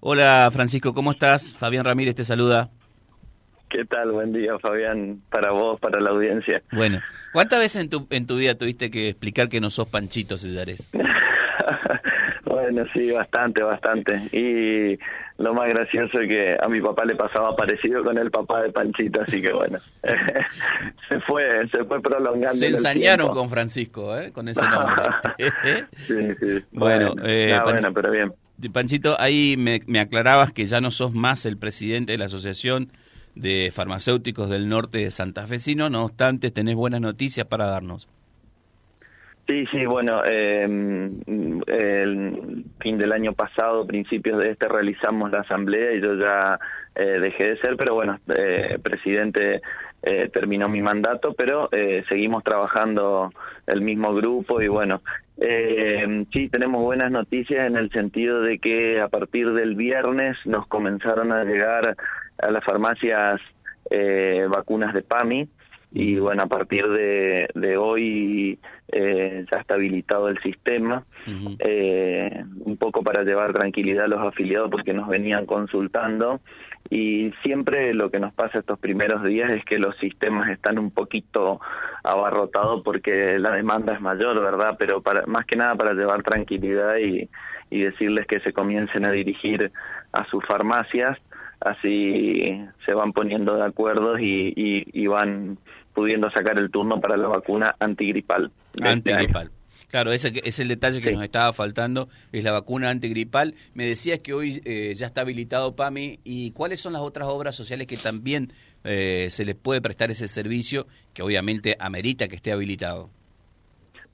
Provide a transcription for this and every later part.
Hola Francisco, ¿cómo estás? Fabián Ramírez te saluda. ¿Qué tal? Buen día, Fabián, para vos, para la audiencia. Bueno, ¿cuántas veces en tu, en tu vida tuviste que explicar que no sos Panchito Cesares? bueno, sí, bastante, bastante. Y lo más gracioso es que a mi papá le pasaba parecido con el papá de Panchito, así que bueno, se fue se fue prolongando. Se ensañaron con Francisco, ¿eh? Con ese nombre. sí, sí. Bueno, eh, bueno, pero bien. Panchito, ahí me, me aclarabas que ya no sos más el presidente de la Asociación de Farmacéuticos del Norte de Santa Fecino, no obstante, tenés buenas noticias para darnos. Sí, sí, bueno, eh, el fin del año pasado, principios de este, realizamos la asamblea y yo ya eh, dejé de ser, pero bueno, eh, presidente eh, terminó mi mandato, pero eh, seguimos trabajando el mismo grupo y bueno, eh, sí, tenemos buenas noticias en el sentido de que a partir del viernes nos comenzaron a llegar a las farmacias eh, vacunas de PAMI y bueno, a partir de, de hoy eh, ya está habilitado el sistema, eh, un poco para llevar tranquilidad a los afiliados porque nos venían consultando. Y siempre lo que nos pasa estos primeros días es que los sistemas están un poquito abarrotados porque la demanda es mayor, ¿verdad? Pero para, más que nada para llevar tranquilidad y, y decirles que se comiencen a dirigir a sus farmacias así se van poniendo de acuerdo y, y, van pudiendo sacar el turno para la vacuna antigripal. Este antigripal. Claro, ese es el detalle que nos estaba faltando, es la vacuna antigripal. Me decías que hoy eh, ya está habilitado PAMI y cuáles son las otras obras sociales que también eh, se les puede prestar ese servicio que obviamente amerita que esté habilitado.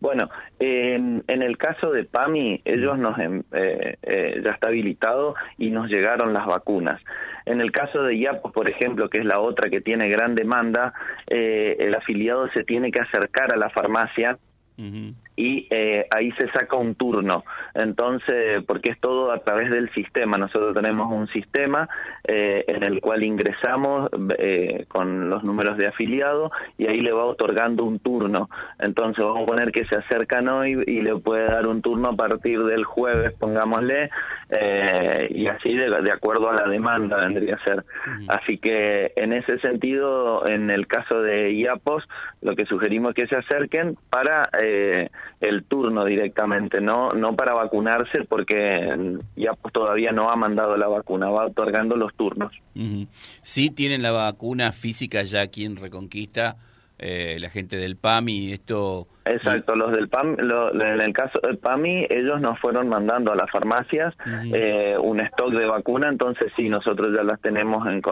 Bueno, en, el caso de PAMI, ellos nos em, eh, eh, ya está habilitado y nos llegaron las vacunas. En el caso de IAPOS, por ejemplo, que es la otra que tiene gran demanda, eh, el afiliado se tiene que acercar a la farmacia y eh, ahí se saca un turno. Entonces, porque es todo a través del sistema. Nosotros tenemos un sistema eh, en el cual ingresamos eh, con los números de afiliado y ahí le va otorgando un turno. Entonces, vamos a poner que se acercan hoy y le puede dar un turno a partir del jueves, pongámosle, eh, y así de, de, acuerdo a la demanda vendría a ser. Así que en ese sentido, en el caso de IAPOS, lo que sugerimos es que se acerquen para eh, el turno directamente, no no para vacunarse porque ya pues todavía no ha mandado la vacuna, va otorgando los turnos. Sí tienen la vacuna física ya aquí en Reconquista, eh, la gente del PAMI, esto... Exacto, los del PAMI, en el caso del PAMI, ellos nos fueron mandando a las farmacias eh, un stock de vacuna, entonces sí, nosotros ya las tenemos en,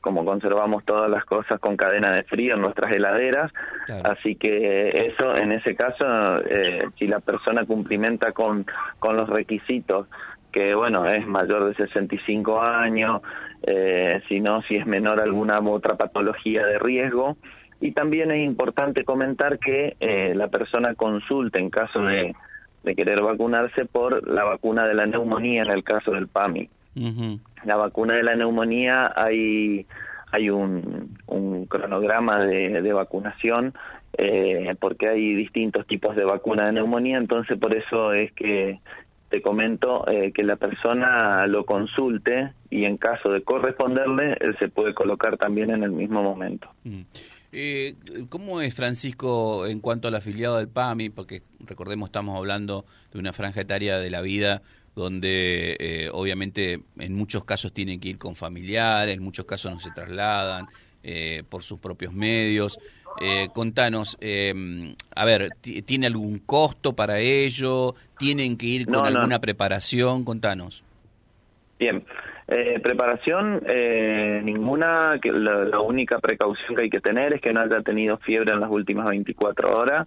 como conservamos todas las cosas con cadena de frío en nuestras heladeras, así que eso, en ese caso, eh, si la persona cumplimenta con, con los requisitos que bueno, es mayor de 65 años, eh, si no, si es menor alguna otra patología de riesgo, y también es importante comentar que eh, la persona consulte en caso de, de, querer vacunarse por la vacuna de la neumonía en el caso del PAMI. La vacuna de la neumonía hay, hay un, un cronograma de, de vacunación eh, porque hay distintos tipos de vacuna de neumonía, entonces por eso es que te comento eh, que la persona lo consulte y en caso de corresponderle, él se puede colocar también en el mismo momento. Eh, ¿Cómo es, Francisco, en cuanto al afiliado del PAMI? Porque recordemos, estamos hablando de una franja etaria de la vida donde eh, obviamente en muchos casos tienen que ir con familiares, en muchos casos no se trasladan eh, por sus propios medios. Eh, contanos, eh, a ver, ¿tiene algún costo para ello? ¿Tienen que ir con alguna preparación? Contanos. Bien, eh, preparación, eh, ninguna, que la, la, única precaución que hay que tener es que no haya tenido fiebre en las últimas 24 horas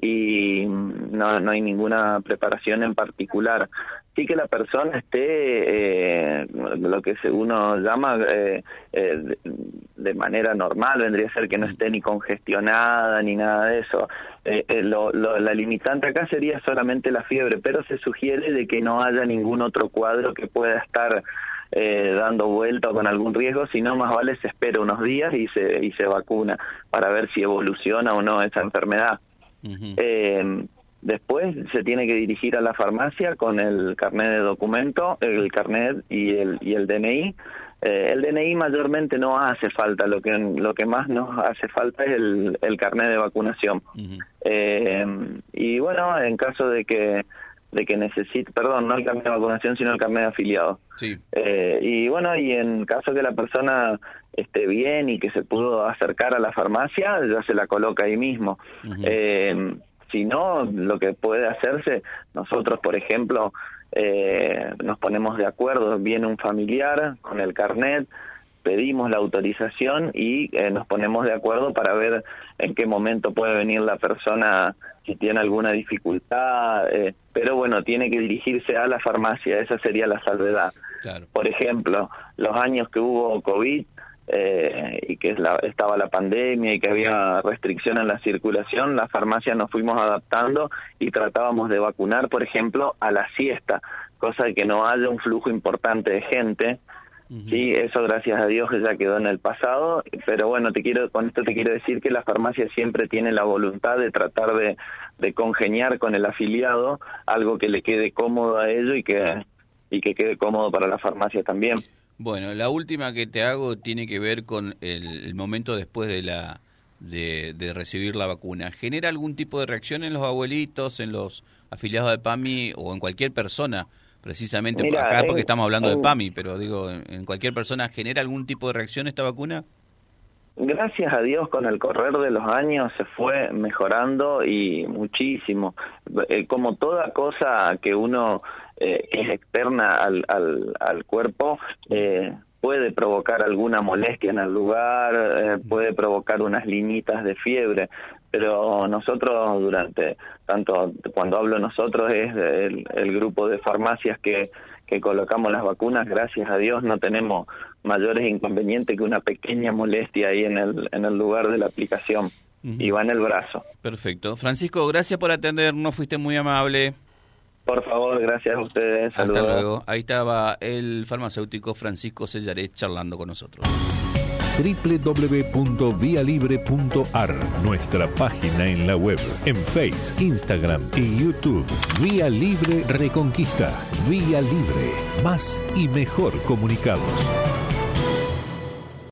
y no, no hay ninguna preparación en particular. Sí que la persona esté, eh, lo que uno llama eh, eh, de manera normal, vendría a ser que no esté ni congestionada ni nada de eso. Eh, lo, lo, la limitante acá sería solamente la fiebre, pero se sugiere de que no haya ningún otro cuadro que pueda estar eh, dando vuelta o con algún riesgo, sino más vale se espera unos días y se, y se vacuna para ver si evoluciona o no esa enfermedad. eh, Después se tiene que dirigir a la farmacia con el carnet de documento, el carnet y el, y el DNI. Eh, el DNI mayormente no hace falta, lo que, lo que más nos hace falta es el, el carnet de vacunación. eh, y bueno, en caso de que de que necesite, perdón, no el carnet de vacunación, sino el carnet de afiliado. Sí. Eh, y bueno, y en caso que la persona esté bien y que se pudo acercar a la farmacia, ya se la coloca ahí mismo. eh, si no, lo que puede hacerse, nosotros, por ejemplo, eh, nos ponemos de acuerdo, viene un familiar con el carnet, pedimos la autorización y eh, nos ponemos de acuerdo para ver en qué momento puede venir la persona si tiene alguna dificultad, eh, pero bueno, tiene que dirigirse a la farmacia, esa sería la salvedad. Claro. Por ejemplo, los años que hubo COVID eh, y que la, estaba la pandemia y que había restricción en la circulación, las farmacias nos fuimos adaptando y tratábamos de vacunar, por ejemplo, a la siesta, cosa de que no haya un flujo importante de gente. Sí, eso gracias a Dios ya quedó en el pasado, pero bueno, te quiero con esto te quiero decir que la farmacia siempre tiene la voluntad de tratar de, de congeniar con el afiliado algo que le quede cómodo a ello y que y que quede cómodo para la farmacia también. Bueno, la última que te hago tiene que ver con el, el momento después de la de, de, recibir la vacuna. ¿Genera algún tipo de reacción en los abuelitos, en los afiliados de PAMI o en cualquier persona? Precisamente acá porque en, estamos hablando en, de PAMI, pero digo, en, en cualquier persona, ¿genera algún tipo de reacción esta vacuna? Gracias a Dios con el correr de los años se fue mejorando y muchísimo. Eh, como toda cosa que uno eh, es externa al, al, al cuerpo, eh, puede provocar alguna molestia en el lugar, eh, puede provocar unas linitas de fiebre, pero nosotros durante, tanto cuando hablo nosotros es el, el grupo de farmacias que, que colocamos las vacunas, gracias a Dios no tenemos mayores inconvenientes que una pequeña molestia ahí en el, en el lugar de la aplicación. Uh -huh. Y va en el brazo. Perfecto. Francisco, gracias por atendernos, fuiste muy amable. Por favor, gracias a ustedes. Saludos. Hasta luego. Ahí estaba el farmacéutico Francisco Sellaré charlando con nosotros www.vialibre.ar, nuestra página en la web, en Face, Instagram y YouTube. Vía Libre Reconquista. Vía Libre. Más y mejor comunicados.